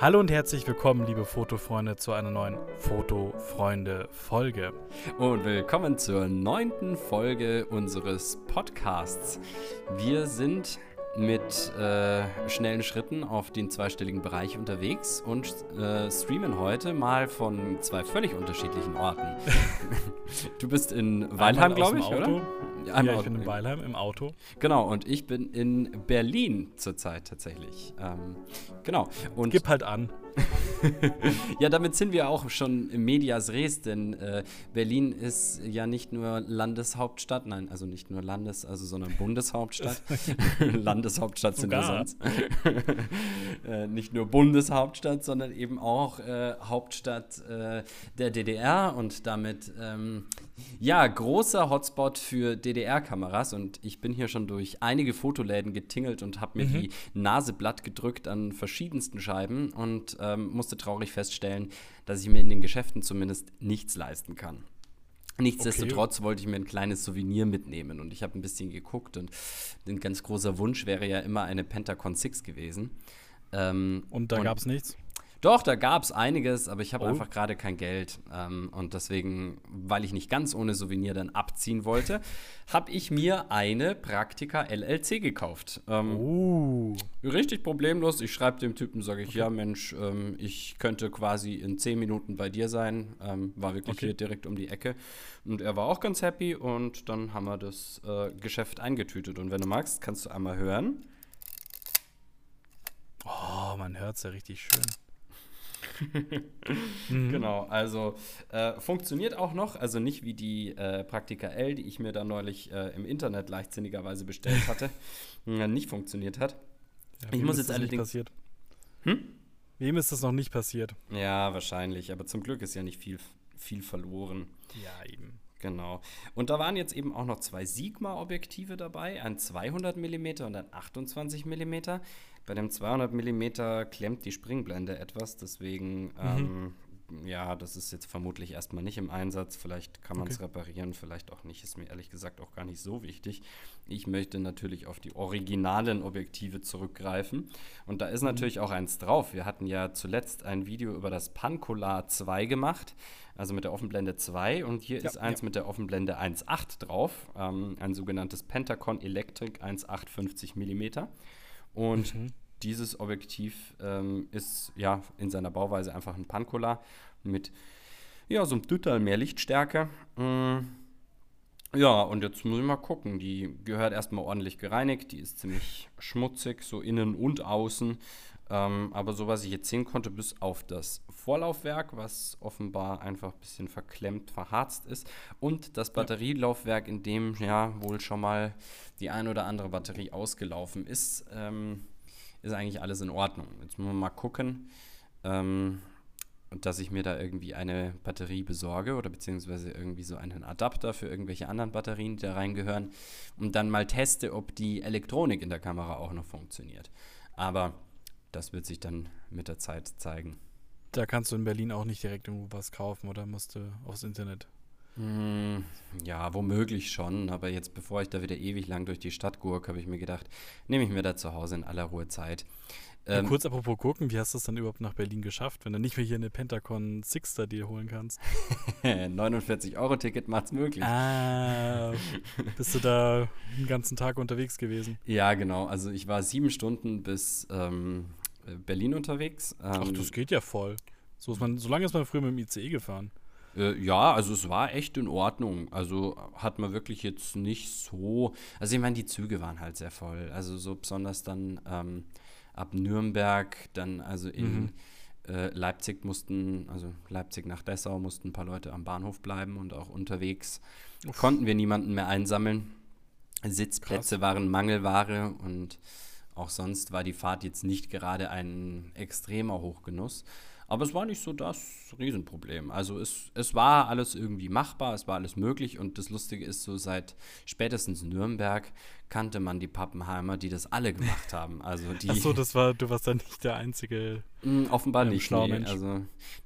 Hallo und herzlich willkommen, liebe Fotofreunde, zu einer neuen Fotofreunde-Folge. Und willkommen zur neunten Folge unseres Podcasts. Wir sind mit äh, schnellen Schritten auf den zweistelligen Bereich unterwegs und äh, streamen heute mal von zwei völlig unterschiedlichen Orten. du bist in Weilheim, glaube ich, oder? Ja, ja ich bin in Weilheim im Auto. Genau, und ich bin in Berlin zurzeit tatsächlich. Ähm, genau. Und Gib halt an. ja, damit sind wir auch schon im Medias Res, denn äh, Berlin ist ja nicht nur Landeshauptstadt, nein, also nicht nur Landes-, also sondern Bundeshauptstadt. Landeshauptstadt sind wir sonst. äh, nicht nur Bundeshauptstadt, sondern eben auch äh, Hauptstadt äh, der DDR und damit ähm, ja großer Hotspot für DDR-Kameras. Und ich bin hier schon durch einige Fotoläden getingelt und habe mir mhm. die Nase blatt gedrückt an verschiedensten Scheiben und ähm, musste traurig feststellen, dass ich mir in den Geschäften zumindest nichts leisten kann. Nichtsdestotrotz okay. wollte ich mir ein kleines Souvenir mitnehmen und ich habe ein bisschen geguckt und ein ganz großer Wunsch wäre ja immer eine Pentacon 6 gewesen. Ähm, und da gab es nichts? Doch, da gab es einiges, aber ich habe oh. einfach gerade kein Geld. Ähm, und deswegen, weil ich nicht ganz ohne Souvenir dann abziehen wollte, habe ich mir eine Praktika LLC gekauft. Ähm, oh. Richtig problemlos. Ich schreibe dem Typen, sage ich, okay. ja Mensch, ähm, ich könnte quasi in zehn Minuten bei dir sein. Ähm, war wirklich okay. hier direkt um die Ecke. Und er war auch ganz happy und dann haben wir das äh, Geschäft eingetütet. Und wenn du magst, kannst du einmal hören. Oh, man hört es ja richtig schön. Mhm. Genau, also äh, funktioniert auch noch, also nicht wie die äh, Praktika L, die ich mir da neulich äh, im Internet leichtsinnigerweise bestellt hatte, nicht funktioniert hat. Ja, ich muss jetzt allerdings. Passiert? Hm? Wem ist das noch nicht passiert? Ja, wahrscheinlich, aber zum Glück ist ja nicht viel, viel verloren. Ja, eben. Genau. Und da waren jetzt eben auch noch zwei Sigma-Objektive dabei, ein 200 mm und ein 28 mm. Bei dem 200 mm klemmt die Springblende etwas, deswegen, mhm. ähm, ja, das ist jetzt vermutlich erstmal nicht im Einsatz. Vielleicht kann man es okay. reparieren, vielleicht auch nicht. Ist mir ehrlich gesagt auch gar nicht so wichtig. Ich möchte natürlich auf die originalen Objektive zurückgreifen. Und da ist mhm. natürlich auch eins drauf. Wir hatten ja zuletzt ein Video über das Pancolar 2 gemacht, also mit der Offenblende 2. Und hier ja, ist eins ja. mit der Offenblende 1.8 drauf, ähm, ein sogenanntes Pentacon Electric 1.850 mm. Und mhm. dieses Objektiv ähm, ist ja in seiner Bauweise einfach ein Pancola mit ja, so einem Dütterl mehr Lichtstärke. Mhm. Ja, und jetzt muss ich mal gucken. Die gehört erstmal ordentlich gereinigt. Die ist ziemlich schmutzig, so innen und außen. Ähm, aber so, was ich jetzt sehen konnte, bis auf das Vorlaufwerk, was offenbar einfach ein bisschen verklemmt, verharzt ist, und das Batterielaufwerk, in dem ja wohl schon mal die ein oder andere Batterie ausgelaufen ist, ähm, ist eigentlich alles in Ordnung. Jetzt müssen wir mal gucken, ähm, dass ich mir da irgendwie eine Batterie besorge oder beziehungsweise irgendwie so einen Adapter für irgendwelche anderen Batterien, die da reingehören, und dann mal teste, ob die Elektronik in der Kamera auch noch funktioniert. Aber das wird sich dann mit der Zeit zeigen. Da kannst du in Berlin auch nicht direkt irgendwo was kaufen oder musst du aufs Internet? Hm, ja, womöglich schon. Aber jetzt, bevor ich da wieder ewig lang durch die Stadt gurke, habe ich mir gedacht, nehme ich mir da zu Hause in aller Ruhe Zeit. Ähm, ja, kurz apropos gucken, wie hast du es dann überhaupt nach Berlin geschafft, wenn du nicht mehr hier eine Pentacon Sixter dir holen kannst? 49-Euro-Ticket macht's möglich. Ah, bist du da den ganzen Tag unterwegs gewesen? Ja, genau. Also ich war sieben Stunden bis ähm, Berlin unterwegs. Ähm, Ach, das geht ja voll. So, ist man, so lange ist man früher mit dem ICE gefahren. Äh, ja, also es war echt in Ordnung. Also hat man wirklich jetzt nicht so. Also ich meine, die Züge waren halt sehr voll. Also so besonders dann ähm, ab Nürnberg, dann also in mhm. äh, Leipzig mussten, also Leipzig nach Dessau mussten ein paar Leute am Bahnhof bleiben und auch unterwegs Uff. konnten wir niemanden mehr einsammeln. Sitzplätze Krass. waren Mangelware und auch sonst war die Fahrt jetzt nicht gerade ein extremer Hochgenuss. Aber es war nicht so das Riesenproblem. Also es, es war alles irgendwie machbar, es war alles möglich und das Lustige ist so, seit spätestens Nürnberg kannte man die Pappenheimer, die das alle gemacht haben. Also die, Ach so, das war, du warst dann nicht der einzige. Mh, hm, offenbar ähm, nicht. Nee. Also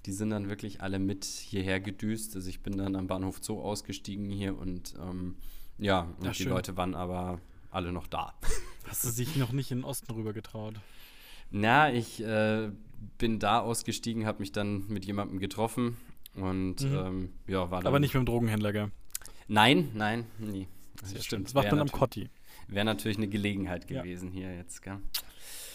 die sind dann wirklich alle mit hierher gedüst. Also ich bin dann am Bahnhof Zoo ausgestiegen hier und ähm, ja, und Ach, die schön. Leute waren aber alle noch da. Hast du sich noch nicht in den Osten rüber getraut? Na, ich äh, bin da ausgestiegen, habe mich dann mit jemandem getroffen und Mhm. ähm, ja, war dann. Aber nicht mit dem Drogenhändler, gell? Nein, nein, nie. Sehr stimmt. Das macht man am Kotti. Wäre natürlich eine Gelegenheit Ja. gewesen hier jetzt, gell?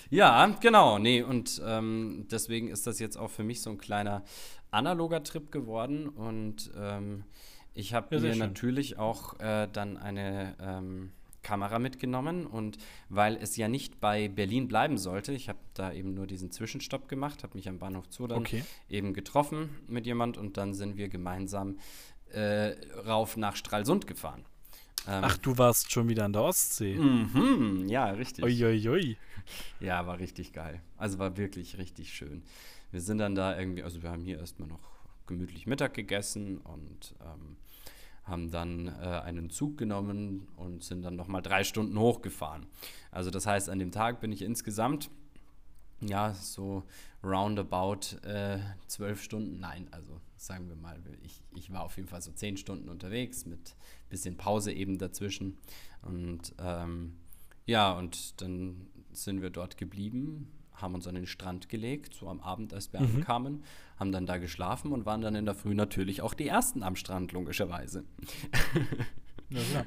Ja, genau, nee, und ähm, deswegen ist das jetzt auch für mich so ein kleiner analoger Trip geworden und ähm, ich habe Ja, mir schön. natürlich auch äh, dann eine ähm, Kamera mitgenommen und weil es ja nicht bei Berlin bleiben sollte, ich habe da eben nur diesen Zwischenstopp gemacht, habe mich am Bahnhof Zoo dann Okay. eben getroffen mit jemand und dann sind wir gemeinsam äh, rauf nach Stralsund gefahren. Ähm, Ach, du warst schon wieder an der Ostsee. Mhm, ja, richtig. Uiuiui. Ja, war richtig geil. Also war wirklich richtig schön. Wir sind dann da irgendwie, also wir haben hier erstmal noch gemütlich Mittag gegessen und haben dann äh, einen Zug genommen und sind dann nochmal drei Stunden hochgefahren. Also das heißt, an dem Tag bin ich insgesamt, ja, so roundabout äh, zwölf Stunden, nein, also sagen wir mal, ich, ich war auf jeden Fall so zehn Stunden unterwegs mit bisschen Pause eben dazwischen. Und ähm, ja, und dann sind wir dort geblieben, haben uns an den Strand gelegt, so am Abend, als wir ankamen, haben dann da geschlafen und waren dann in der Früh natürlich auch die Ersten am Strand, logischerweise. Ja, klar.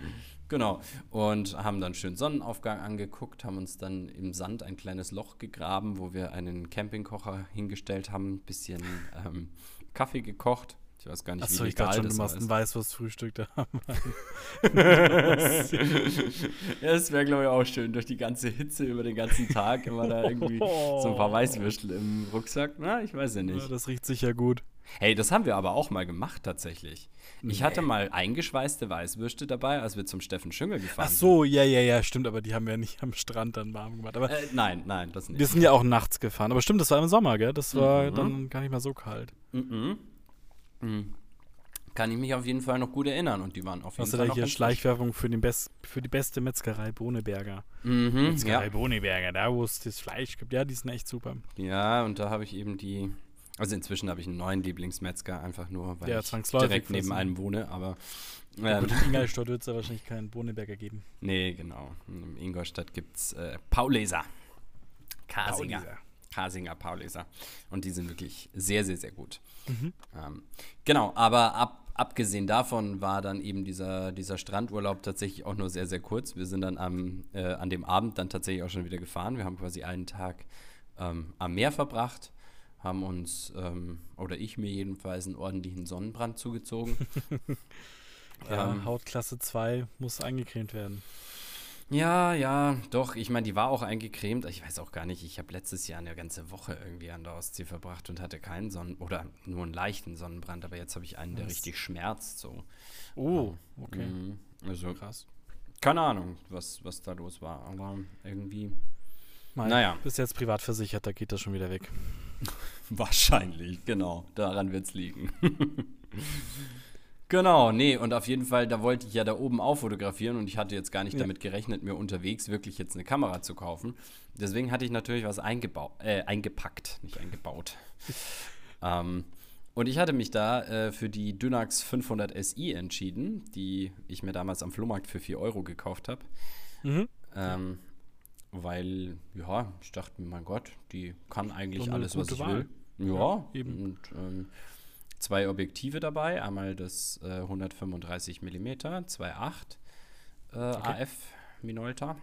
Genau. Und haben dann schön Sonnenaufgang angeguckt, haben uns dann im Sand ein kleines Loch gegraben, wo wir einen Campingkocher hingestellt haben, ein bisschen ähm, Kaffee gekocht. Ich weiß gar nicht, Achso, wie ich dachte schon, du das machst war. ein Weißwurstfrühstück da. ja, das wäre, glaube ich, auch schön. Durch die ganze Hitze über den ganzen Tag immer da irgendwie so ein paar Weißwürstel im Rucksack. Na, ich weiß ja Ja, nicht. das riecht sicher gut. Hey, das haben wir aber auch mal gemacht, tatsächlich. Ich Nee. hatte mal eingeschweißte Weißwürste dabei, als wir zum Steffen Schüngel gefahren Ach so, ja, ja, ja, stimmt, aber die haben wir nicht am Strand dann warm gemacht. Aber sind. Äh, nein, nein, das wir nicht. sind ja auch nachts gefahren. Aber stimmt, das war im Sommer, gell? Das war Mhm. dann gar nicht mal so kalt. Mhm. Mhm. Kann ich mich auf jeden Fall noch gut erinnern und die waren auf jeden Hast du Fall da noch hier ganz Schleichwerbung für, den Best, für die beste Metzgerei Boneberger? frisch. Mhm, Metzgerei ja. Boneberger, da wo es das Fleisch gibt. Ja, die sind echt super. ja, und da habe ich eben die. Also inzwischen habe ich einen neuen Lieblingsmetzger, einfach nur, weil Ja, ich direkt neben wissen. einem wohne, aber. Ähm, in Ingolstadt wird es ja wahrscheinlich keinen Boneberger geben. nee, genau. In Ingolstadt gibt es äh, Pauleser. Kasinger. Pauleser. Kasinger Pauleser. Und die sind wirklich sehr, sehr, sehr gut. Mhm. Ähm, genau, aber ab, abgesehen davon war dann eben dieser, dieser Strandurlaub tatsächlich auch nur sehr, sehr kurz. Wir sind dann am, äh, an dem Abend dann tatsächlich auch schon wieder gefahren. Wir haben quasi einen Tag ähm, am Meer verbracht, haben uns, ähm, oder ich mir jedenfalls, einen ordentlichen Sonnenbrand zugezogen. Ja, Ähm, Hautklasse 2 muss eingecremt werden. Ja, ja, doch. Ich meine, die war auch eingecremt. Ich weiß auch gar nicht. Ich habe letztes Jahr eine ganze Woche irgendwie an der Ostsee verbracht und hatte keinen Sonnen- oder nur einen leichten Sonnenbrand. Aber jetzt habe ich einen, der Was? richtig schmerzt. So. Oh, okay. Mhm. Also, Krass. keine Ahnung, was, was da los war. Aber irgendwie. Mal, Naja. Bis jetzt privat versichert, da geht das schon wieder weg. Wahrscheinlich, genau. Daran wird es liegen. genau, nee, und auf jeden Fall, da wollte ich ja da oben auch fotografieren und ich hatte jetzt gar nicht Ja. damit gerechnet, mir unterwegs wirklich jetzt eine Kamera zu kaufen. Deswegen hatte ich natürlich was eingebau äh, eingepackt, nicht eingebaut. ähm, und ich hatte mich da äh, für die Dynax 500 SI entschieden, die ich mir damals am Flohmarkt für 4 Euro gekauft habe. Mhm. Ähm, weil, ja, ich dachte mir, mein Gott, die kann eigentlich alles, was ich Wahl. will. Ja, Ja, eben. Und ähm, zwei Objektive dabei. Einmal das äh, 135 mm 2.8 äh, AF Minolta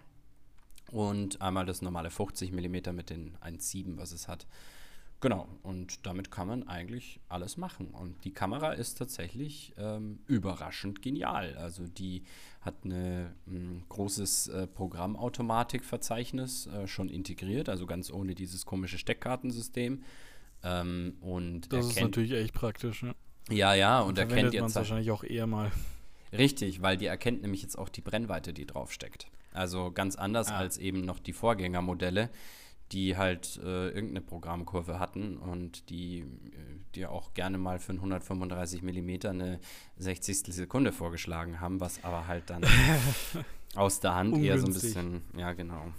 und einmal das normale 50 mm mit den 1.7, was es hat. Genau, und damit kann man eigentlich alles machen. Und die Kamera ist tatsächlich ähm, überraschend genial. Also die hat ein großes äh, Programmautomatikverzeichnis äh, schon integriert, also ganz ohne dieses komische Steckkartensystem. Ähm, und Das ist natürlich echt praktisch. Ne? ja, ja, und erkennt jetzt es wahrscheinlich auch eher mal. Richtig, weil die erkennt nämlich jetzt auch die Brennweite, die draufsteckt. Also ganz anders Ah. als eben noch die Vorgängermodelle, die halt äh, irgendeine Programmkurve hatten und die, äh, die auch gerne mal für ein 135 mm eine 60. Sekunde vorgeschlagen haben, was aber halt dann aus der Hand eher so ein Ungünstig. bisschen, ja genau.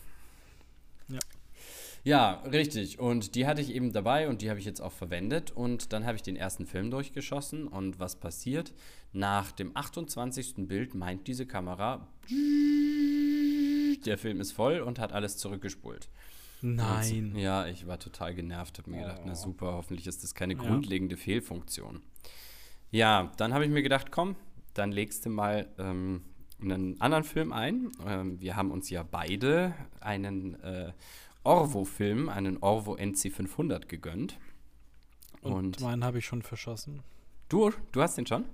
Ja. Richtig. Und die hatte ich eben dabei und die habe ich jetzt auch verwendet. Und dann habe ich den ersten Film durchgeschossen. Und was passiert? Nach dem 28. Bild meint diese Kamera, der Film ist voll und hat alles zurückgespult. Nein. Und, ja, ich war total genervt, habe mir gedacht, na Oh. super, hoffentlich ist das keine Ja. grundlegende Fehlfunktion. Ja, dann habe ich mir gedacht, komm, dann legst du mal ähm, einen anderen Film ein. Ähm, wir haben uns ja beide einen äh, Orvo-Film, einen Orvo NC500 gegönnt. Und, Und, meinen habe ich schon verschossen. du, du hast den schon?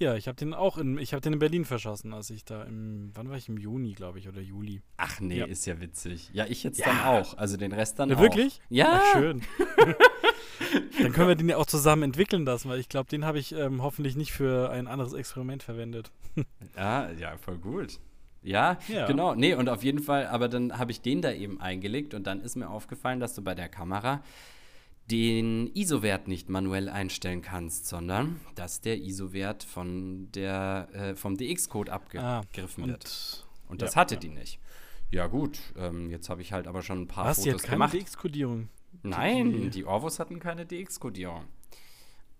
Ja, ich habe den auch in, ich habe den in Berlin verschossen, als ich da im, wann war ich im Juni, glaube ich, oder Juli. Ach nee, Ja. ist ja witzig. Ja, ich jetzt Ja. dann auch. Also den Rest dann Ja, auch. wirklich? Ja. Ach, schön. Dann können wir den ja auch zusammen entwickeln lassen, weil ich glaube, den habe ich ähm, hoffentlich nicht für ein anderes Experiment verwendet. Ja, ja, voll gut. Ja, Ja. genau. Nee, und auf jeden Fall, aber dann habe ich den da eben eingelegt und dann ist mir aufgefallen, dass du bei der Kamera den ISO-Wert nicht manuell einstellen kannst, sondern dass der ISO-Wert von der, äh, vom DX-Code abgegriffen wird. Ah, Und Und das ja, hatte ja. die nicht. Ja, gut, ähm, jetzt habe ich halt aber schon ein paar was, Fotos jetzt keine gemacht. DX-Kodierung? Nein, Die- die Orvos hatten keine DX-Kodierung.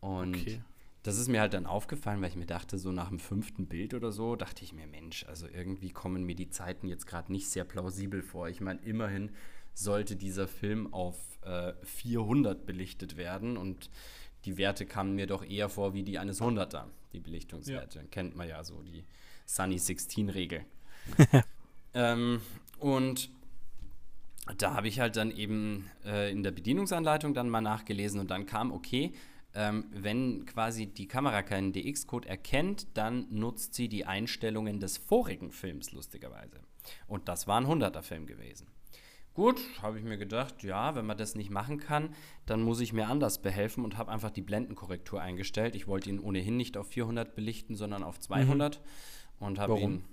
Und Okay. Das ist mir halt dann aufgefallen, weil ich mir dachte, so nach dem fünften Bild oder so, dachte ich mir, Mensch, also irgendwie kommen mir die Zeiten jetzt gerade nicht sehr plausibel vor. Ich meine, immerhin sollte dieser Film auf äh, 400 belichtet werden und die Werte kamen mir doch eher vor wie die eines 100er, die Belichtungswerte. Kennt man ja so, die Sunny 16-Regel. ähm, und da habe ich halt dann eben äh, in der Bedienungsanleitung dann mal nachgelesen und dann kam, okay, ähm, wenn quasi die Kamera keinen DX-Code erkennt, dann nutzt sie die Einstellungen des vorigen Films, lustigerweise. Und das war ein 100er-Film gewesen. Gut, habe ich mir gedacht, ja, wenn man das nicht machen kann, dann muss ich mir anders behelfen und habe einfach die Blendenkorrektur eingestellt. Ich wollte ihn ohnehin nicht auf 400 belichten, sondern auf 200 und habe Warum? ihn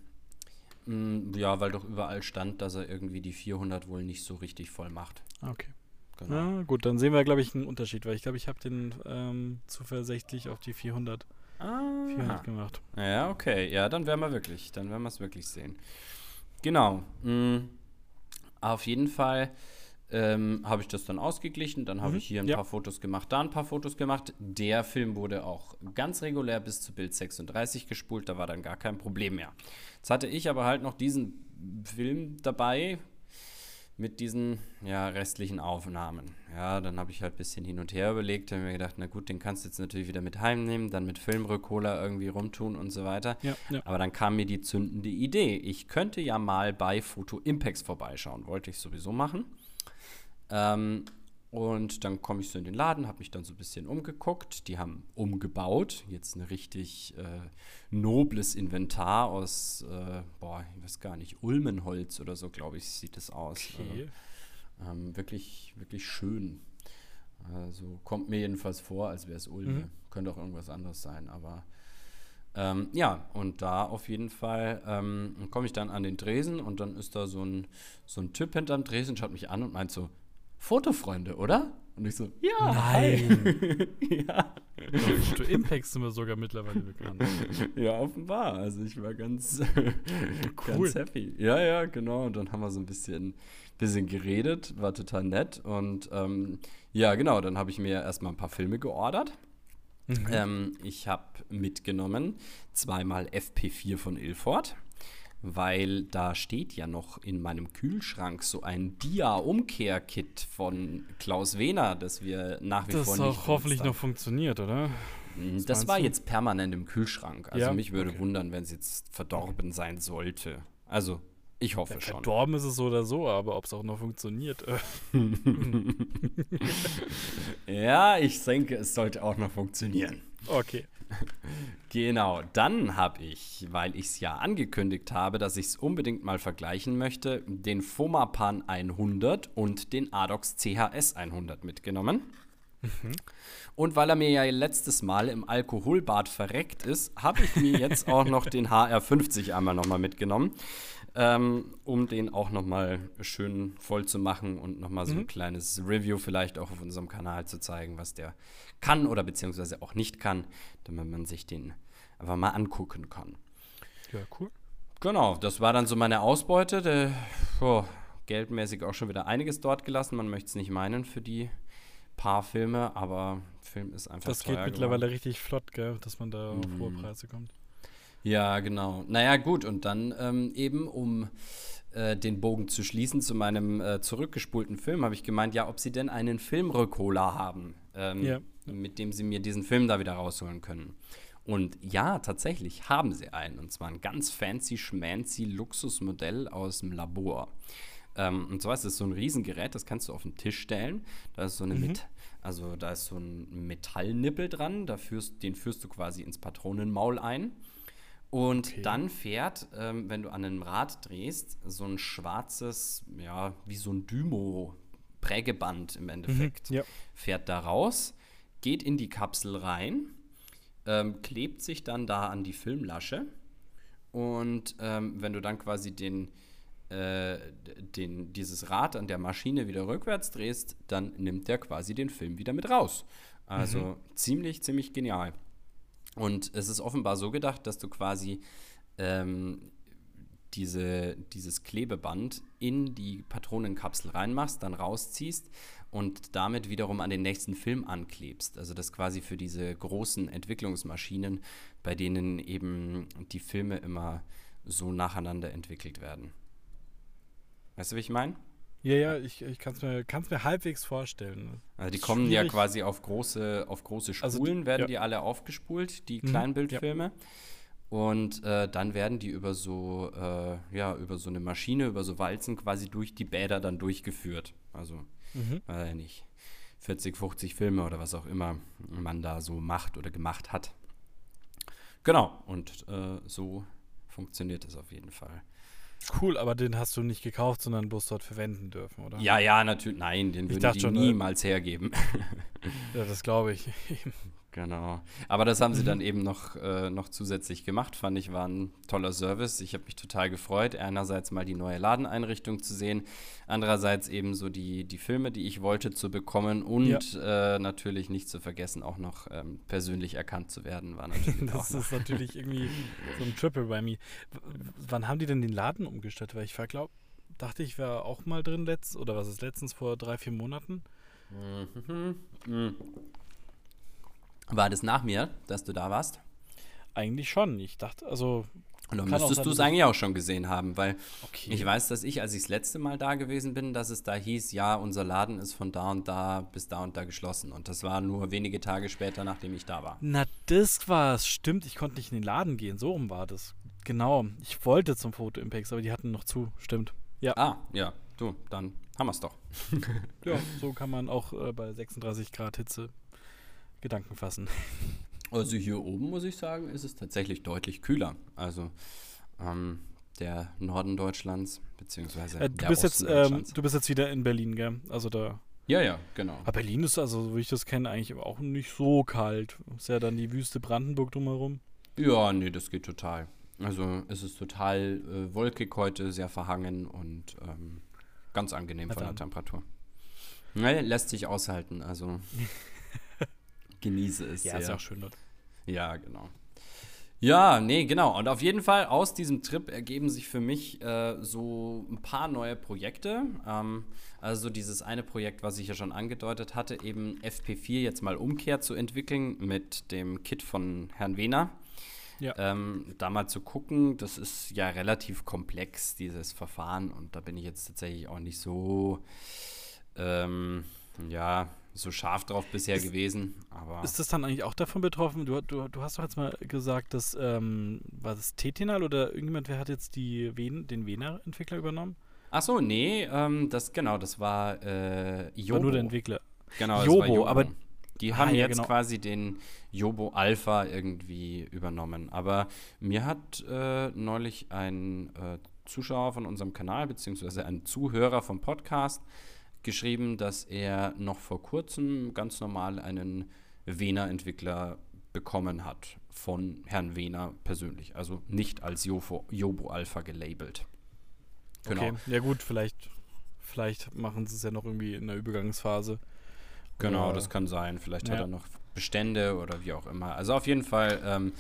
Mm, Ja, weil doch überall stand, dass er irgendwie die 400 wohl nicht so richtig voll macht. Okay. Genau. Ja, gut, dann sehen wir, glaube ich, einen Unterschied, weil ich glaube, ich habe den ähm, zuversichtlich auf die 400, 400 gemacht. Ja, okay. Ja, dann werden wir wirklich, dann werden wir es wirklich sehen. Genau. Mm, auf jeden Fall ähm, habe ich das dann ausgeglichen. Dann habe Mhm, ich hier ein ja. paar Fotos gemacht, da ein paar Fotos gemacht. Der Film wurde auch ganz regulär bis zu Bild 36 gespult. Da war dann gar kein Problem mehr. Jetzt hatte ich aber halt noch diesen Film dabei mit diesen ja, restlichen Aufnahmen. Ja, dann habe ich halt ein bisschen hin und her überlegt, habe mir gedacht, na gut, den kannst du jetzt natürlich wieder mit heimnehmen, dann mit Filmrückholer irgendwie rumtun und so weiter. Ja, ja. Aber dann kam mir die zündende Idee. Ich könnte ja mal bei Photo Impacts vorbeischauen. Wollte ich sowieso machen. Ähm, und dann komme ich so in den Laden, habe mich dann so ein bisschen umgeguckt. Die haben umgebaut. Jetzt ein richtig äh, nobles Inventar aus, äh, boah, ich weiß gar nicht, Ulmenholz oder so, glaube ich, sieht es aus. Okay. Also, ähm, wirklich, wirklich schön. Also kommt mir jedenfalls vor, als wäre es Ulme. Mhm. Könnte auch irgendwas anderes sein, aber ähm, ja, und da auf jeden Fall ähm, komme ich dann an den Tresen und dann ist da so ein, so ein Typ hinterm Tresen, schaut mich an und meint so, Fotofreunde, oder? Und ich so, ja, Nein. ja. Foto Impacts sind wir sogar mittlerweile bekannt. Ja, offenbar. Also ich war ganz, Cool. ganz happy. Ja, ja, genau. Und dann haben wir so ein bisschen, bisschen geredet, war total nett. Und ähm, ja, genau, dann habe ich mir erstmal ein paar Filme geordert. Mhm. Ähm, ich habe mitgenommen zweimal FP4 von Ilford, weil da steht ja noch in meinem Kühlschrank so ein Dia-Umkehr-Kit von Klaus Wehner, das wir nach wie Das vor auch nicht hoffentlich benutzt noch funktioniert, oder? haben. Was Das war du? jetzt permanent im Kühlschrank. Also Ja? mich würde Okay. wundern, wenn es jetzt verdorben sein sollte. Also ich hoffe schon. Verdorben ist es so oder so, aber ob es auch noch funktioniert. Äh, Ja, ich denke, es sollte auch noch funktionieren. okay. Genau, dann habe ich, weil ich es ja angekündigt habe, dass ich es unbedingt mal vergleichen möchte, den Fomapan 100 und den Adox CHS 100 mitgenommen. Und weil er mir ja letztes Mal im Alkoholbad verreckt ist, habe ich mir jetzt auch noch den HR50 einmal nochmal mitgenommen, ähm, um den auch nochmal schön voll zu machen und nochmal so ein kleines Review vielleicht auch auf unserem Kanal zu zeigen, was der kann oder beziehungsweise auch nicht kann, damit man sich den einfach mal angucken kann. Ja, cool. Genau, das war dann so meine Ausbeute. Der, oh, geldmäßig auch schon wieder einiges dort gelassen. Man möchte es nicht meinen für die paar Filme, aber Film ist einfach Das geht geworden. mittlerweile richtig flott, gell, dass man da auf hohe Mhm. Preise kommt. Ja, genau. Naja, gut, und dann ähm, eben, um äh, den Bogen zu schließen zu meinem äh, zurückgespulten Film, habe ich gemeint, ja, ob sie denn einen Filmrückholer haben, ähm, Ja. mit dem sie mir diesen Film da wieder rausholen können. Und ja, tatsächlich haben sie einen. Und zwar ein ganz fancy, schmancy Luxusmodell aus dem Labor. Ähm, und zwar ist es so ein Riesengerät, das kannst du auf den Tisch stellen. Da ist so eine Met also da ist so ein Metallnippel dran, da führst, den führst du quasi ins Patronenmaul ein. Und Okay. dann fährt, ähm, wenn du an einem Rad drehst, so ein schwarzes, ja, wie so ein Dymo-Prägeband im Endeffekt Ja. fährt da raus, geht in die Kapsel rein, ähm, klebt sich dann da an die Filmlasche und ähm, wenn du dann quasi den, äh, den, dieses Rad an der Maschine wieder rückwärts drehst, dann nimmt der quasi den Film wieder mit raus. Also ziemlich, ziemlich genial. Und es ist offenbar so gedacht, dass du quasi ähm, diese, dieses Klebeband in die Patronenkapsel reinmachst, dann rausziehst und damit wiederum an den nächsten Film anklebst. Also das quasi für diese großen Entwicklungsmaschinen, bei denen eben die Filme immer so nacheinander entwickelt werden. Weißt du, wie ich meine? Ja, ja, ich, ich kann es mir, kann's mir halbwegs vorstellen. Also die kommen ja schwierig. quasi auf große, auf große Also die- Spulen, werden ja. die alle aufgespult, die Mhm, Kleinbildfilme. Und äh, dann werden die über so, äh, ja, über so eine Maschine, über so Walzen quasi durch die Bäder dann durchgeführt. Also, Mhm. weiß ich nicht, 40, 50 Filme oder was auch immer man da so macht oder gemacht hat. Genau, und äh, so funktioniert es auf jeden Fall. Cool, aber den hast du nicht gekauft, sondern bloß dort verwenden dürfen, oder? Ja, ja, natürlich, nein, den Ich würden dachte die schon, äh, niemals hergeben. Ja, das glaube ich. Genau. Aber das haben sie Mhm. dann eben noch, äh, noch zusätzlich gemacht, fand ich, war ein toller Service. Ich habe mich total gefreut, einerseits mal die neue Ladeneinrichtung zu sehen, andererseits eben so die, die Filme, die ich wollte, zu bekommen und äh, natürlich nicht zu vergessen, auch noch ähm, persönlich erkannt zu werden, war natürlich Das ist natürlich irgendwie so ein Triple bei mir. Wann haben die denn den Laden umgestellt? Weil ich glaube, dachte ich wäre auch mal drin letzt oder was ist letztens vor drei, vier Monaten? Mhm. Mhm. War das nach mir, dass du da warst? Eigentlich schon. Ich dachte, also, Und dann müsstest du es eigentlich auch schon gesehen haben, weil okay. Ich weiß, dass ich, als ich das letzte Mal da gewesen bin, dass es da hieß, ja, unser Laden ist von da und da bis da und da geschlossen. Und das war nur wenige Tage später, nachdem ich da war. Na, das war's. Stimmt, ich konnte nicht in den Laden gehen. So rum war das. Genau. Ich wollte zum Foto Impex, aber die hatten noch zu. Stimmt. Ja. Ah, ja, du, dann haben wir es doch. Ja, so kann man auch äh, bei 36 Grad Hitze Gedanken fassen. Also hier oben, muss ich sagen, ist es tatsächlich deutlich kühler. Also ähm, der Norden Deutschlands, beziehungsweise Äh, du, der bist jetzt, ähm, du bist jetzt wieder in Berlin, gell? Also da. ja, ja, genau. Aber Berlin ist also, so wie ich das kenne, eigentlich auch nicht so kalt. Ist ja dann die Wüste Brandenburg drumherum. Ja, nee, das geht total. Also es ist total äh, wolkig heute, sehr verhangen und ähm, ganz angenehm Na von der. Temperatur. Nee, lässt sich aushalten, also genieße es Ja, ist sehr. auch schön dort. Ja, genau. Ja, nee, genau. Und auf jeden Fall aus diesem Trip ergeben sich für mich äh, so ein paar neue Projekte. Ähm, also dieses eine Projekt, was ich ja schon angedeutet hatte, eben FP4 jetzt mal Umkehr zu entwickeln mit dem Kit von Herrn Wehner. Ja. Ähm, da mal zu gucken, das ist ja relativ komplex, dieses Verfahren. Und da bin ich jetzt tatsächlich auch nicht so, ähm, ja, so scharf drauf bisher Ist- gewesen. Aber Ist das dann eigentlich auch davon betroffen? Du, du, du hast doch jetzt mal gesagt, dass, ähm, war das Tetinal oder irgendjemand, wer hat jetzt die Ven, den Vena-Entwickler übernommen? Ach so, nee, ähm, das genau, das war äh, Jobo. War nur der Entwickler. Genau, das Jobo, war Jobo. aber- die Ah, haben ja, jetzt genau. quasi den Jobo Alpha irgendwie übernommen. Aber mir hat äh, neulich ein äh, Zuschauer von unserem Kanal, beziehungsweise ein Zuhörer vom Podcast, geschrieben, dass er noch vor kurzem ganz normal einen Wena-Entwickler bekommen hat. Von Herrn Wena persönlich. Also nicht als Jobo, Jobo Alpha gelabelt. Genau. Okay, ja gut, vielleicht, vielleicht machen sie es ja noch irgendwie in der Übergangsphase. Genau, Oder- das kann sein. Vielleicht hat Ja. er noch Bestände oder wie auch immer. Also auf jeden Fall ähm,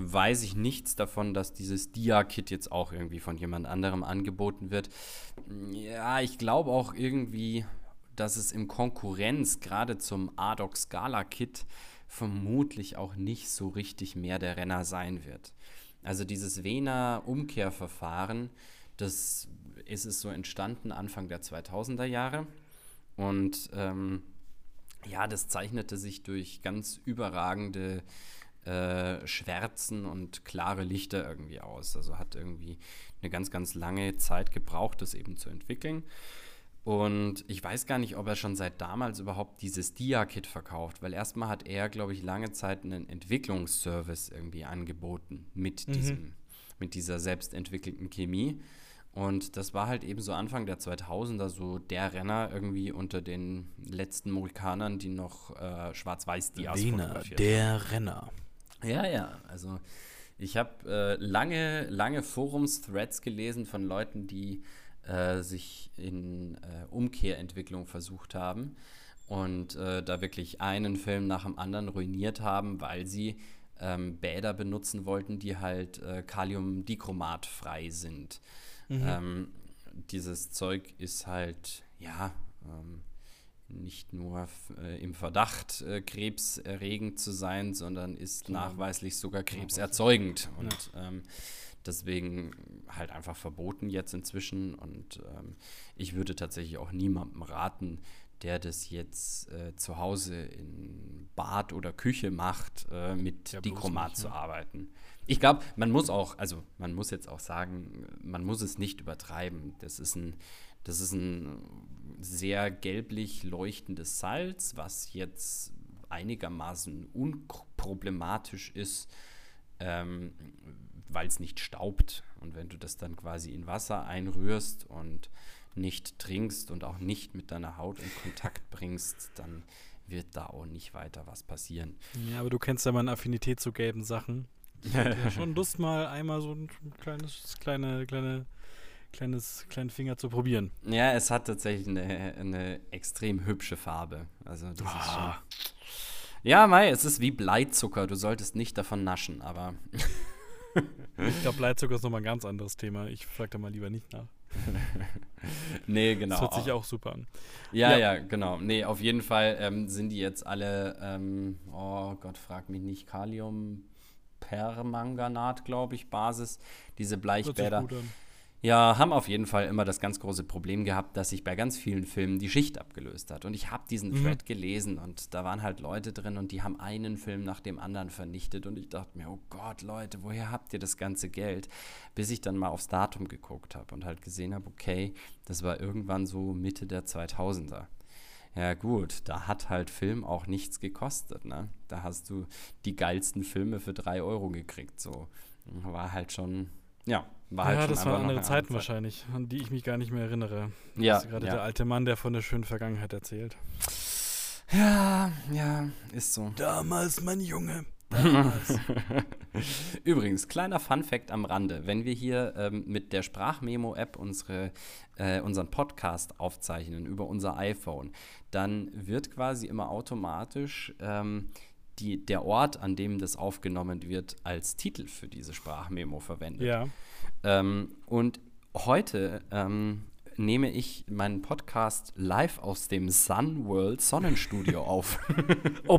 weiß ich nichts davon, dass dieses Dia-Kit jetzt auch irgendwie von jemand anderem angeboten wird. Ja, ich glaube auch irgendwie, dass es im Konkurrenz gerade zum Adoc Scala Kit vermutlich auch nicht so richtig mehr der Renner sein wird. Also dieses Vena Umkehrverfahren, Das ist es so entstanden Anfang der 2000er Jahre. Und ähm, ja, das zeichnete sich durch ganz überragende äh, Schwärzen und klare Lichter irgendwie aus. Also hat irgendwie eine ganz, ganz lange Zeit gebraucht, das eben zu entwickeln. Und ich weiß gar nicht, ob er schon seit damals überhaupt dieses Dia-Kit verkauft, weil erstmal hat er, glaube ich, lange Zeit einen Entwicklungsservice irgendwie angeboten mit, mhm. diesem, mit dieser selbstentwickelten Chemie. Und das war halt eben so Anfang der 2000er so der Renner irgendwie unter den letzten Mohikanern, die noch äh, Schwarz-Weiß-Dias fotografiert Der haben. Renner. Ja, ja, also ich habe äh, lange, lange Forums-Threads gelesen von Leuten, die äh, sich in äh, Umkehrentwicklung versucht haben und äh, da wirklich einen Film nach dem anderen ruiniert haben, weil sie ähm, Bäder benutzen wollten, die halt äh, Kaliumdichromat frei sind. Mhm. Ähm, dieses Zeug ist halt, ja, ähm, nicht nur äh, im Verdacht, äh, krebserregend zu sein, sondern ist genau. nachweislich sogar krebserzeugend. Und ähm, deswegen halt einfach verboten jetzt inzwischen. Und ähm, ich würde tatsächlich auch niemandem raten, der das jetzt äh, zu Hause in Bad oder Küche macht, äh, mit ja, Dichromat zu ne? arbeiten. Ich glaube, man muss auch, also man muss jetzt auch sagen, man muss es nicht übertreiben. Das ist ein, das ist ein sehr gelblich leuchtendes Salz, was jetzt einigermaßen unproblematisch ist, ähm, weil es nicht staubt. Und wenn du das dann quasi in Wasser einrührst und nicht trinkst und auch nicht mit deiner Haut in Kontakt bringst, dann wird da auch nicht weiter was passieren. Ja, aber du kennst ja meine Affinität zu gelben Sachen. Ich hätte ja schon Lust, mal einmal so ein kleines, kleine, kleine, kleines, kleinen Finger zu probieren. Ja, es hat tatsächlich eine, eine extrem hübsche Farbe. Also das oh. ist schon. Ah. Ja, Mai, es ist wie Bleizucker. Du solltest nicht davon naschen, aber. ich glaube, Bleizucker ist nochmal ein ganz anderes Thema. Ich frage da mal lieber nicht nach. nee, genau. Das hört sich auch super an. Ja, ja, ja genau. Nee, auf jeden Fall ähm, sind die jetzt alle, ähm, oh Gott, frag mich nicht, Kalium, Permanganat, glaube ich, Basis, diese Bleichbäder. Ja, haben auf jeden Fall immer das ganz große Problem gehabt, dass sich bei ganz vielen Filmen die Schicht abgelöst hat. Und ich habe diesen mhm. Thread gelesen und da waren halt Leute drin und die haben einen Film nach dem anderen vernichtet. Und ich dachte mir, oh Gott, Leute, woher habt ihr das ganze Geld? Bis ich dann mal aufs Datum geguckt habe und halt gesehen habe, okay, das war irgendwann so Mitte der 2000er. Ja gut, da hat halt Film auch nichts gekostet. Ne? Da hast du die geilsten Filme für drei Euro gekriegt. So war halt schon, ja, war halt ja, schon das waren andere Zeiten Zeit. wahrscheinlich, an die ich mich gar nicht mehr erinnere. Ja, gerade ja. der alte Mann, der von der schönen Vergangenheit erzählt. Ja, ja, ist so. Damals, mein Junge. Übrigens, kleiner Fun-Fact am Rande: Wenn wir hier ähm, mit der Sprachmemo-App unsere, äh, unseren Podcast aufzeichnen über unser iPhone, dann wird quasi immer automatisch ähm, die, der Ort, an dem das aufgenommen wird, als Titel für diese Sprachmemo verwendet. Ja. Ähm, und heute ähm, nehme ich meinen Podcast live aus dem Sun World Sonnenstudio auf. oh,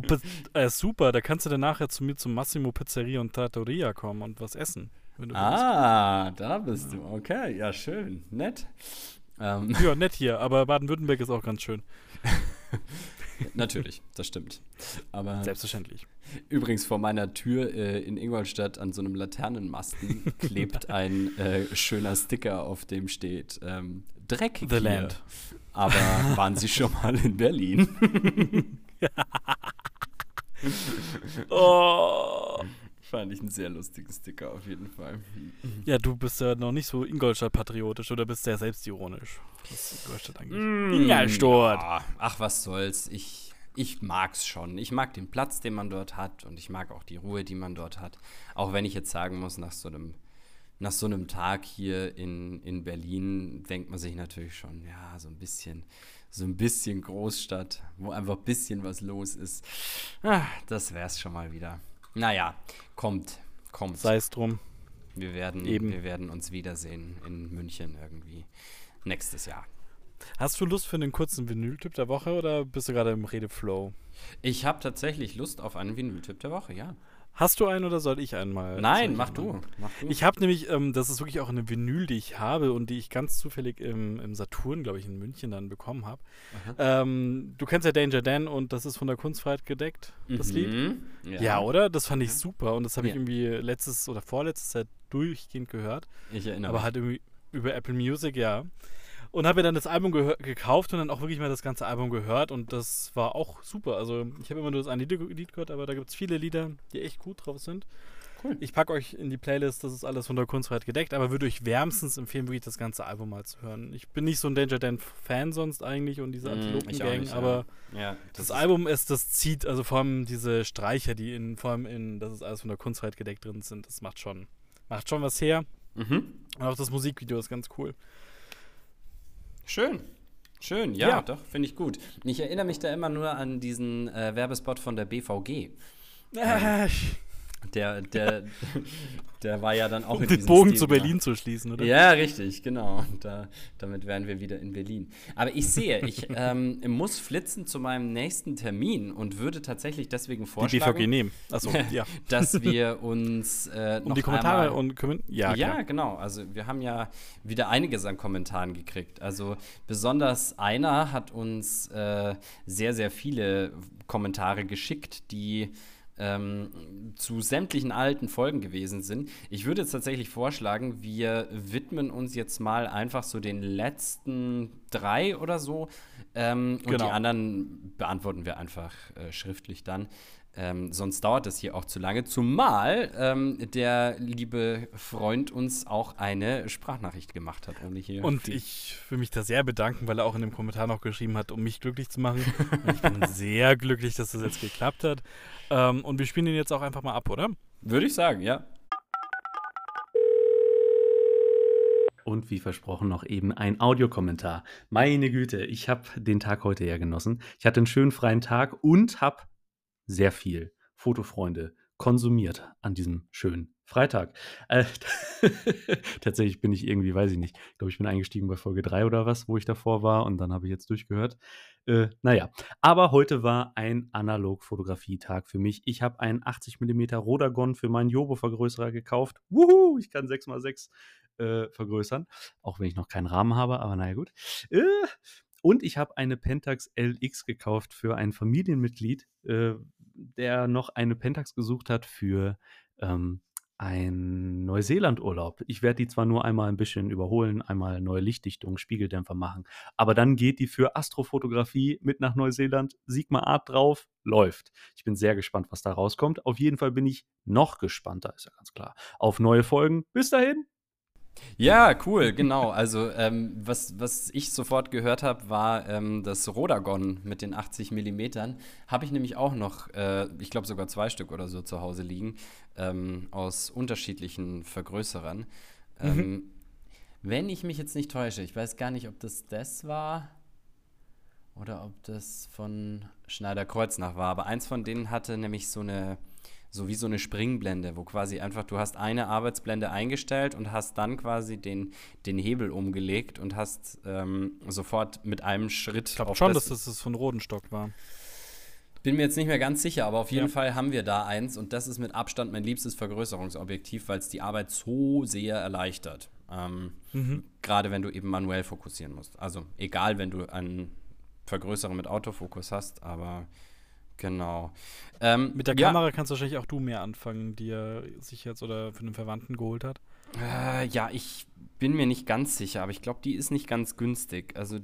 äh, super. Da kannst du dann nachher zu mir zum Massimo Pizzeria und Trattoria kommen und was essen. ah, willst. da bist du. Okay, ja, schön. Nett. Ähm. Ja, nett hier, aber Baden-Württemberg ist auch ganz schön. Natürlich, das stimmt. Aber Selbstverständlich. Übrigens vor meiner Tür äh, in Ingolstadt an so einem Laternenmasten klebt ein äh, schöner Sticker, auf dem steht ähm, Dreck The hier. Land. Aber waren Sie schon mal in Berlin? oh. Fand ich einen sehr lustigen Sticker auf jeden Fall. Ja, du bist ja noch nicht so Ingolstadt-patriotisch oder bist sehr selbstironisch, was Ingolstadt angeht. Mm, Ingolstadt! Ja, ach, was soll's. Ich, ich mag's schon. Ich mag den Platz, den man dort hat und ich mag auch die Ruhe, die man dort hat. Auch wenn ich jetzt sagen muss, nach so einem, nach so einem Tag hier in, in Berlin denkt man sich natürlich schon, ja, so ein bisschen so ein bisschen Großstadt, wo einfach ein bisschen was los ist. Ah, das wär's schon mal wieder. Naja, kommt, kommt. Sei es drum. Wir werden, Eben. wir werden uns wiedersehen in München irgendwie nächstes Jahr. Hast du Lust für einen kurzen Vinyl-Tipp der Woche oder bist du gerade im Redeflow? Ich habe tatsächlich Lust auf einen Vinyl-Tipp der Woche, ja. Hast du einen oder soll ich einen mal? Nein, mach du. mach du. Ich habe nämlich, ähm, das ist wirklich auch eine Vinyl, die ich habe und die ich ganz zufällig im, im Saturn, glaube ich, in München dann bekommen habe. Ähm, du kennst ja Danger Dan und das ist von der Kunstfreiheit gedeckt, das Lied. Mhm. Ja. oder? Das fand ich super und das habe ich Ja. irgendwie letztes oder vorletztes Zeit durchgehend gehört. Ich erinnere aber mich. halt irgendwie über Apple Music, ja. Und habe mir dann das Album gekauft und dann auch wirklich mal das ganze Album gehört und das war auch super. Also ich habe immer nur das eine Lied, Lied gehört, aber da gibt es viele Lieder, die echt gut drauf sind. Cool. Ich packe euch in die Playlist, das ist alles von der Kunstfreiheit gedeckt, aber würde euch wärmstens empfehlen, wirklich das ganze Album mal zu hören. Ich bin nicht so ein Danger Dan-Fan sonst eigentlich und diese Mm, Antilopen-Gang, nicht, ja. aber ja, das, ist- Album ist, das zieht, also vor allem diese Streicher, die in, vor allem in, das ist alles von der Kunstfreiheit gedeckt drin sind, das macht schon, macht schon was her. Mhm. Und auch das Musikvideo ist ganz cool. Schön. Schön, ja, Ja. doch, finde ich gut. Ich erinnere mich da immer nur an diesen äh, Werbespot von der BVG. Äh, Der, der, der war ja dann auch um in den Bogen Stil zu. Berlin zu schließen, oder? Ja, richtig, genau. Und Da, damit wären wir wieder in Berlin. Aber ich sehe, ich ähm, muss flitzen zu meinem nächsten Termin und würde tatsächlich deswegen Die vorschlagen, BVG nehmen. Achso, ja. dass wir uns äh, Um die Kommentare einmal und Kommen ja, ja, klar. genau. Also wir haben ja wieder einiges an Kommentaren gekriegt. Also besonders einer hat uns äh, sehr, sehr viele Kommentare geschickt, die ähm, zu sämtlichen alten Folgen gewesen sind. Ich würde jetzt tatsächlich vorschlagen, wir widmen uns jetzt mal einfach so den letzten drei oder so. Ähm, Und Genau. die anderen beantworten wir einfach äh, schriftlich dann. Ähm, sonst dauert das hier auch zu lange. Zumal ähm, der liebe Freund uns auch eine Sprachnachricht gemacht hat, ohne hier. Und viel- ich will mich da sehr bedanken, weil er auch in dem Kommentar noch geschrieben hat, um mich glücklich zu machen. Und ich bin sehr glücklich, dass das jetzt geklappt hat. Ähm, und wir spielen den jetzt auch einfach mal ab, oder? Würde ich sagen, ja. Und wie versprochen noch eben ein Audiokommentar. Meine Güte, ich habe den Tag heute ja genossen. Ich hatte einen schönen freien Tag und habe sehr viel Fotofreunde konsumiert an diesem schönen Freitag. Äh, tatsächlich bin ich irgendwie, weiß ich nicht, ich glaube, ich bin eingestiegen bei Folge 3 oder was, wo ich davor war und dann habe ich jetzt durchgehört. Äh, naja, aber heute war ein Analog-Fotografie-Tag für mich. Ich habe einen 80 mm Rodagon für meinen Jobo-Vergrößerer gekauft. Wuhu, ich kann 6x6 äh, vergrößern, auch wenn ich noch keinen Rahmen habe, aber naja gut. Äh, und ich habe eine Pentax LX gekauft für ein Familienmitglied, äh, der noch eine Pentax gesucht hat für ähm, einen Neuseeland-Urlaub. Ich werde die zwar nur einmal ein bisschen überholen, einmal neue Lichtdichtung, Spiegeldämpfer machen, aber dann geht die für Astrofotografie mit nach Neuseeland, Sigma Art drauf, läuft. Ich bin sehr gespannt, was da rauskommt. Auf jeden Fall bin ich noch gespannter, ist ja ganz klar, auf neue Folgen. Bis dahin, Ja, cool, genau. Also, ähm, was, was ich sofort gehört habe, war ähm, das Rodagon mit den 80 Millimetern. Habe ich nämlich auch noch, äh, ich glaube sogar zwei Stück oder so zu Hause liegen, ähm, aus unterschiedlichen Vergrößerern. Ähm, Wenn ich mich jetzt nicht täusche, ich weiß gar nicht, ob das das war oder ob das von Schneider Kreuznach war, aber eins von denen hatte nämlich so eine, so wie so eine Springblende, wo quasi einfach, du hast eine Arbeitsblende eingestellt und hast dann quasi den, den Hebel umgelegt und hast ähm, sofort mit einem Schritt. Ich glaube schon, dass das das von Rodenstock war. bin mir jetzt nicht mehr ganz sicher, aber auf jeden Ja. Fall haben wir da eins und das ist mit Abstand mein liebstes Vergrößerungsobjektiv, weil es die Arbeit so sehr erleichtert. Ähm, Mhm. Gerade wenn du eben manuell fokussieren musst. Also egal, wenn du einen Vergrößerer mit Autofokus hast, aber genau. Ähm, Mit der ja, Kamera kannst wahrscheinlich auch du mehr anfangen, die er sich jetzt oder für einen Verwandten geholt hat. Äh, ja, ich bin mir nicht ganz sicher, aber ich glaube, die ist nicht ganz günstig. Also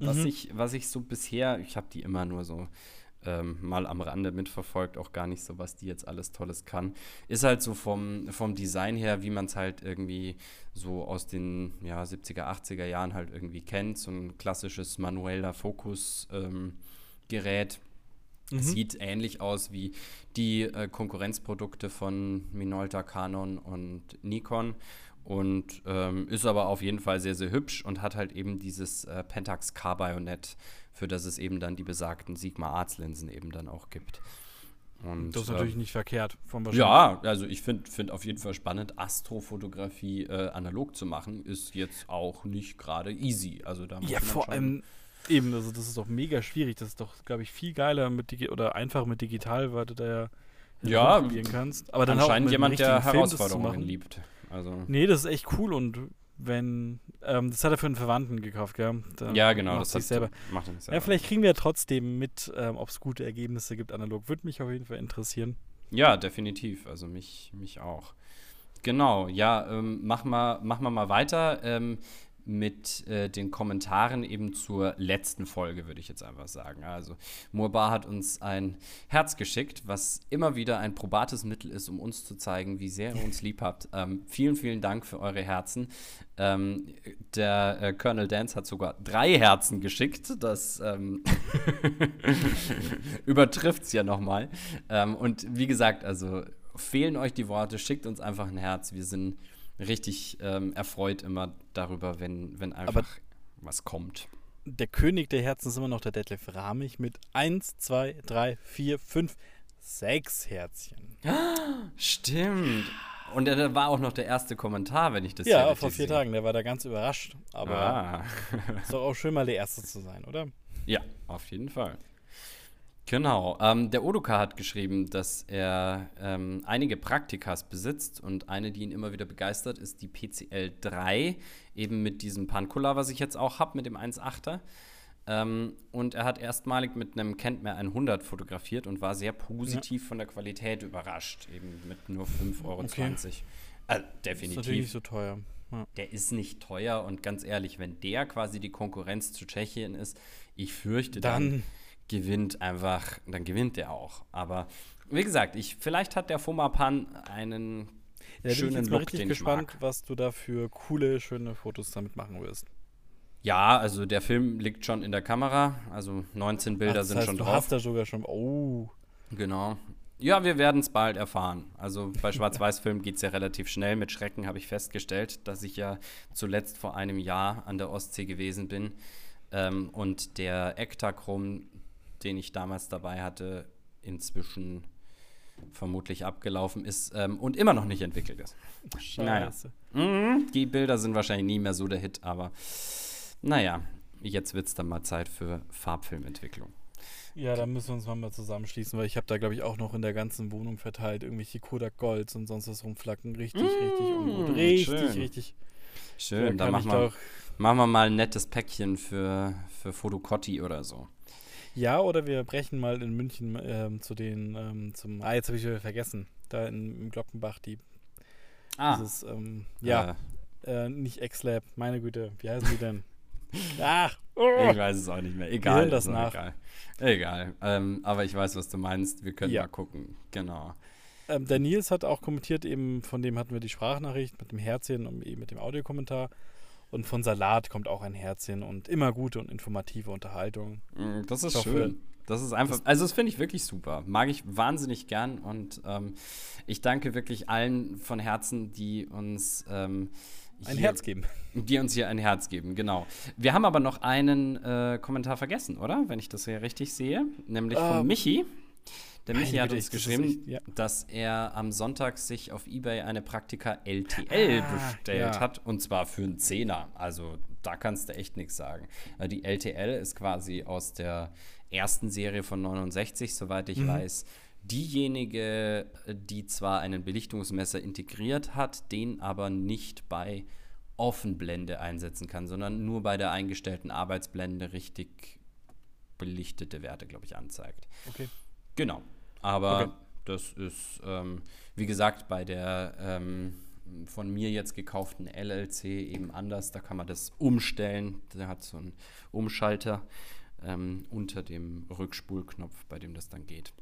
was Mhm. ich, was ich so bisher, ich habe die immer nur so ähm, mal am Rande mitverfolgt, auch gar nicht so, was die jetzt alles Tolles kann. Ist halt so vom, vom Design her, wie man es halt irgendwie so aus den ja, 70er, 80er Jahren halt irgendwie kennt. So ein klassisches manueller Fokus-Gerät. Ähm, Gerät. Mhm. Sieht ähnlich aus wie die äh, Konkurrenzprodukte von Minolta, Canon und Nikon und ähm, ist aber auf jeden Fall sehr, sehr hübsch und hat halt eben dieses äh, Pentax K-Bajonett, für das es eben dann die besagten Sigma Arts Linsen eben dann auch gibt. Und, Das ist ähm, natürlich nicht verkehrt. Vom ja, also ich finde find auf jeden Fall spannend, Astrofotografie äh, analog zu machen, ist jetzt auch nicht gerade easy. Also da muss Ja, man vor allem eben, also das ist doch mega schwierig. Das ist doch, glaube ich, viel geiler mit Digi oder einfach mit digital, weil du da ja Ja, probieren kannst. Aber dann Anscheinend jemand, der Film Herausforderungen machen. liebt. Also, Nee, das ist echt cool und wenn, ähm, das hat er für einen Verwandten gekauft, gell? Da ja, genau. Das hat, selber. Macht er nicht selber. Ja, vielleicht kriegen wir trotzdem mit, ähm, ob es gute Ergebnisse gibt analog. Würde mich auf jeden Fall interessieren. Ja, definitiv. Also mich, mich auch. Genau, ja, ähm, machen wir mach mal, mal weiter ähm, mit äh, den Kommentaren eben zur letzten Folge, würde ich jetzt einfach sagen. Also, Murbar hat uns ein Herz geschickt, was immer wieder ein probates Mittel ist, um uns zu zeigen, wie sehr ihr uns lieb habt. Ähm, vielen, vielen Dank für eure Herzen. Ähm, der äh, Colonel Dance hat sogar drei Herzen geschickt. Das ähm, übertrifft es ja nochmal. Ähm, und wie gesagt, also fehlen euch die Worte, schickt uns einfach ein Herz. Wir sind richtig ähm, erfreut immer darüber, wenn, wenn einfach Aber- was kommt. Der König der Herzen ist immer noch der Detlef Ramich mit 1, 2, 3, 4, 5, 6 Herzchen. Stimmt. Und da war auch noch der erste Kommentar, wenn ich das ja, vor vier sehe. Tagen, der war da ganz überrascht. Aber Ah. ist doch auch schön, mal der Erste zu sein, oder? Ja, auf jeden Fall. Genau. Ähm, der Odoka hat geschrieben, dass er ähm, einige Praktikas besitzt und eine, die ihn immer wieder begeistert, ist die PCL 3, eben mit diesem Pancula, was ich jetzt auch habe, mit dem 1.8er. Ähm, und er hat erstmalig mit einem Kentmer 100 fotografiert und war sehr positiv von der Qualität überrascht, eben mit nur 5,20 Euro. Okay. Äh, Ist natürlich definitiv nicht so teuer. Ja. der ist nicht teuer und ganz ehrlich, wenn der quasi die Konkurrenz zu Tschechien ist, ich fürchte, dann, Dann- gewinnt einfach, dann gewinnt der auch. Aber wie gesagt, ich, vielleicht hat der Fomapan einen Ja, da bin ich schönen Look, richtig den gespannt, ich was du da für coole, schöne Fotos damit machen wirst. Ja, also der Film liegt schon in der Kamera, also 19 Bilder Ach, sind heißt, schon du drauf. hast da sogar schon. Oh. Genau. Ja, wir werden es bald erfahren. Also bei Schwarz-Weiß-Filmen geht es ja relativ schnell. Mit Schrecken habe ich festgestellt, dass ich ja zuletzt vor einem Jahr an der Ostsee gewesen bin ähm, und der Ektachrom, den ich damals dabei hatte, inzwischen vermutlich abgelaufen ist ähm, und immer noch nicht entwickelt ist. Naja. Scheiße. Mhm, die Bilder sind wahrscheinlich nie mehr so der Hit, aber naja, jetzt wird es dann mal Zeit für Farbfilmentwicklung. Ja, da müssen wir uns mal, mal zusammenschließen, weil ich habe da, glaube ich, auch noch in der ganzen Wohnung verteilt irgendwelche Kodak Golds und sonst was rumflacken. Richtig, richtig ungut. Richtig, schön. richtig. Schön, Da dann machen wir, doch- machen wir mal ein nettes Päckchen für, für Fotocotti oder so. Ja, oder wir brechen mal in München ähm, zu den, ähm, zum, ah, jetzt habe ich wieder vergessen, da in, im Glockenbach, die, dieses, ähm, ja, äh, nicht X-Lab, meine Güte, wie heißen die denn? Ach, ich weiß es auch nicht mehr. Egal. hören das auch nach. Egal. Egal. Ähm, aber ich weiß, was du meinst. Wir können Ja. mal gucken. Genau. Ähm, der Nils hat auch kommentiert, eben von dem hatten wir die Sprachnachricht mit dem Herzchen und eben mit dem Audiokommentar. Und von Salat kommt auch ein Herzchen und immer gute und informative Unterhaltung. Mm, Das ist hoffe, schön. Das ist einfach, also das finde ich wirklich super. Mag ich wahnsinnig gern und ähm, ich danke wirklich allen von Herzen, die uns ähm, Ein hier- Herz geben. Die uns hier ein Herz geben, genau. Wir haben aber noch einen äh, Kommentar vergessen, oder? Wenn ich das hier richtig sehe. Nämlich von Ähm, Michi. Der meine Michi hat uns das geschrieben, echt- ja. dass er am Sonntag sich auf Ebay eine Praktika LTL Ah, bestellt ja. hat. Und zwar für einen Zehner. Also da kannst du echt nichts sagen. Äh, Die LTL ist quasi aus der ersten Serie von 69, soweit ich Mhm. weiß. Diejenige, die zwar einen Belichtungsmesser integriert hat, den aber nicht bei Offenblende einsetzen kann, sondern nur bei der eingestellten Arbeitsblende richtig belichtete Werte, glaube ich, anzeigt. Okay. Genau. Aber Okay. das ist, ähm, wie gesagt, bei der ähm, von mir jetzt gekauften LLC eben anders. Da kann man das umstellen. Der hat so einen Umschalter ähm, unter dem Rückspulknopf, bei dem das dann geht.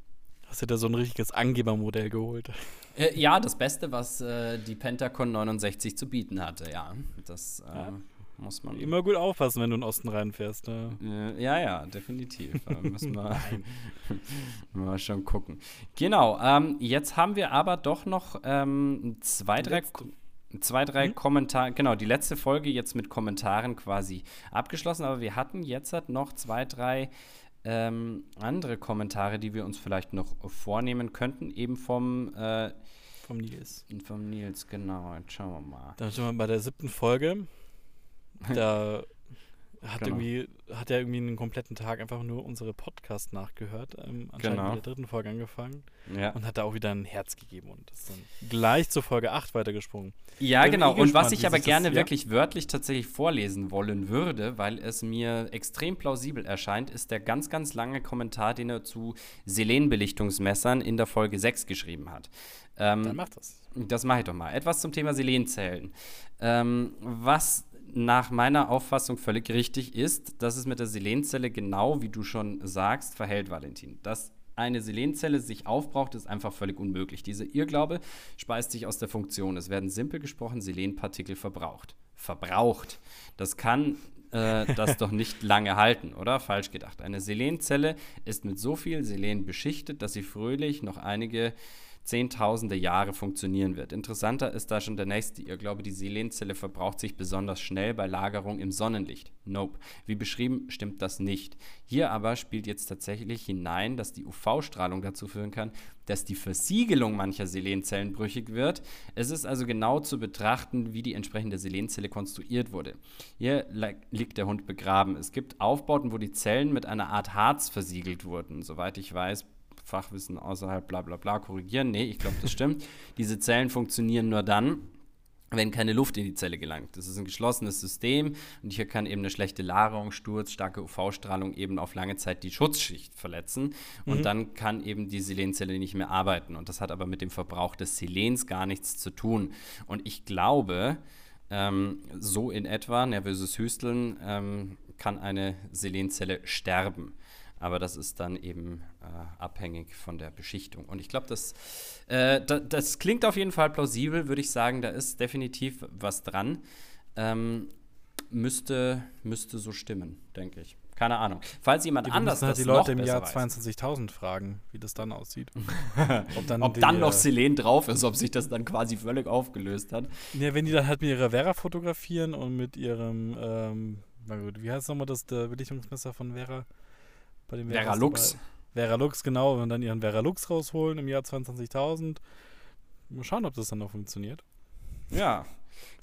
Hast du da so ein richtiges Angebermodell geholt? Äh, ja, das Beste, was äh, die Pentacon 69 zu bieten hatte, ja. Das äh, Ja. Muss man. Immer gut aufpassen, wenn du in den Osten reinfährst. Ne? Äh, ja, ja, definitiv. Da müssen wir mal schon gucken. Genau, ähm, jetzt haben wir aber doch noch ähm, zwei, drei, zwei, drei Mhm. Kommentare. Genau, die letzte Folge jetzt mit Kommentaren quasi abgeschlossen, aber wir hatten jetzt halt noch zwei, drei ähm, andere Kommentare, die wir uns vielleicht noch vornehmen könnten, eben vom, äh, Vom Nils. vom Nils, genau. Jetzt schauen wir mal. Da sind wir bei der siebten Folge. Da Hat, Genau. irgendwie, hat ja irgendwie einen kompletten Tag einfach nur unsere Podcast nachgehört. Ähm, anscheinend Genau. mit der dritten Folge angefangen. Ja. Und hat da auch wieder ein Herz gegeben und ist dann gleich zur Folge 8 weitergesprungen. Ja, Bin genau. eh Und was gespannt, ich aber das- gerne ja. wirklich wörtlich tatsächlich vorlesen wollen würde, weil es mir extrem plausibel erscheint, ist der ganz, ganz lange Kommentar, den er zu Selenbelichtungsmessern in der Folge 6 geschrieben hat. Ähm, Dann macht das. das mache ich doch mal. Etwas zum Thema Selenzellen. Ähm, was nach meiner Auffassung völlig richtig ist, dass es mit der Selenzelle genau, wie du schon sagst, verhält, Valentin. Dass eine Selenzelle sich aufbraucht, ist einfach völlig unmöglich. Diese Irrglaube speist sich aus der Funktion. Es werden simpel gesprochen Selenpartikel verbraucht. Verbraucht. Das kann äh, das doch nicht lange halten, oder? Falsch gedacht. Eine Selenzelle ist mit so viel Selen beschichtet, dass sie fröhlich noch einige zehntausende Jahre funktionieren wird. Interessanter ist da schon der nächste Irrglaube, die Selenzelle verbraucht sich besonders schnell bei Lagerung im Sonnenlicht. Nope. Wie beschrieben, stimmt das nicht. Hier aber spielt jetzt tatsächlich hinein, dass die UV-Strahlung dazu führen kann, dass die Versiegelung mancher Selenzellen brüchig wird. Es ist also genau zu betrachten, wie die entsprechende Selenzelle konstruiert wurde. Hier li- liegt der Hund begraben. Es gibt Aufbauten, wo die Zellen mit einer Art Harz versiegelt wurden. Soweit ich weiß, Fachwissen außerhalb bla bla bla korrigieren. Nee, ich glaube, das stimmt. Diese Zellen funktionieren nur dann, wenn keine Luft in die Zelle gelangt. Das ist ein geschlossenes System und hier kann eben eine schlechte Lagerung, Sturz, starke UV-Strahlung eben auf lange Zeit die Schutzschicht verletzen und dann kann eben die Selenzelle nicht mehr arbeiten. Und das hat aber mit dem Verbrauch des Selens gar nichts zu tun. Und ich glaube, ähm, so in etwa, nervöses Hüsteln, ähm, kann eine Selenzelle sterben. Aber das ist dann eben äh, abhängig von der Beschichtung. Und ich glaube, das, äh, da, das klingt auf jeden Fall plausibel, würde ich sagen. Da ist definitiv was dran. Ähm, müsste, müsste so stimmen, denke ich. Keine Ahnung. Falls jemand Die anders halt das die Leute noch im Jahr weiß, 22.000 fragen, wie das dann aussieht. ob dann, ob die, dann noch äh, Selen drauf ist, ob sich das dann quasi völlig aufgelöst hat. Ja, wenn die dann halt mit ihrer Vera fotografieren und mit ihrem, ähm, na gut, wie heißt nochmal das, der Belichtungsmesser von Vera? Bei dem Vera Lux. Vera Lux, genau, und dann ihren Vera Lux rausholen im Jahr 22.000. Mal schauen, ob das dann noch funktioniert. Ja,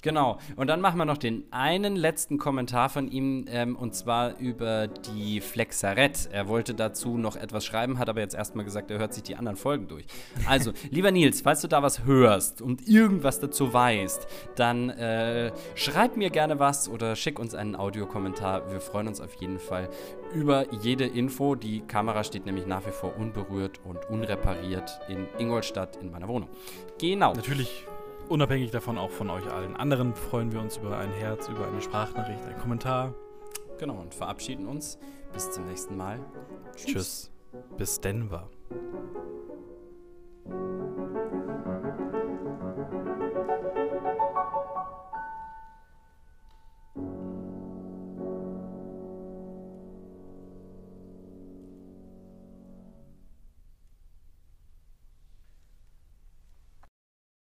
genau. Und dann machen wir noch den einen letzten Kommentar von ihm, ähm, und zwar über die Flexaret. Er wollte dazu noch etwas schreiben, hat aber jetzt erstmal gesagt, er hört sich die anderen Folgen durch. Also, lieber Nils, falls du da was hörst und irgendwas dazu weißt, dann äh, schreib mir gerne was oder schick uns einen Audiokommentar. Wir freuen uns auf jeden Fall über jede Info. Die Kamera steht nämlich nach wie vor unberührt und unrepariert in Ingolstadt in meiner Wohnung. Genau. Natürlich unabhängig davon auch von euch allen anderen freuen wir uns über ein Herz, über eine Sprachnachricht, einen Kommentar. Genau, und verabschieden uns. Bis zum nächsten Mal. Tschüss. Tschüss. Bis Denver.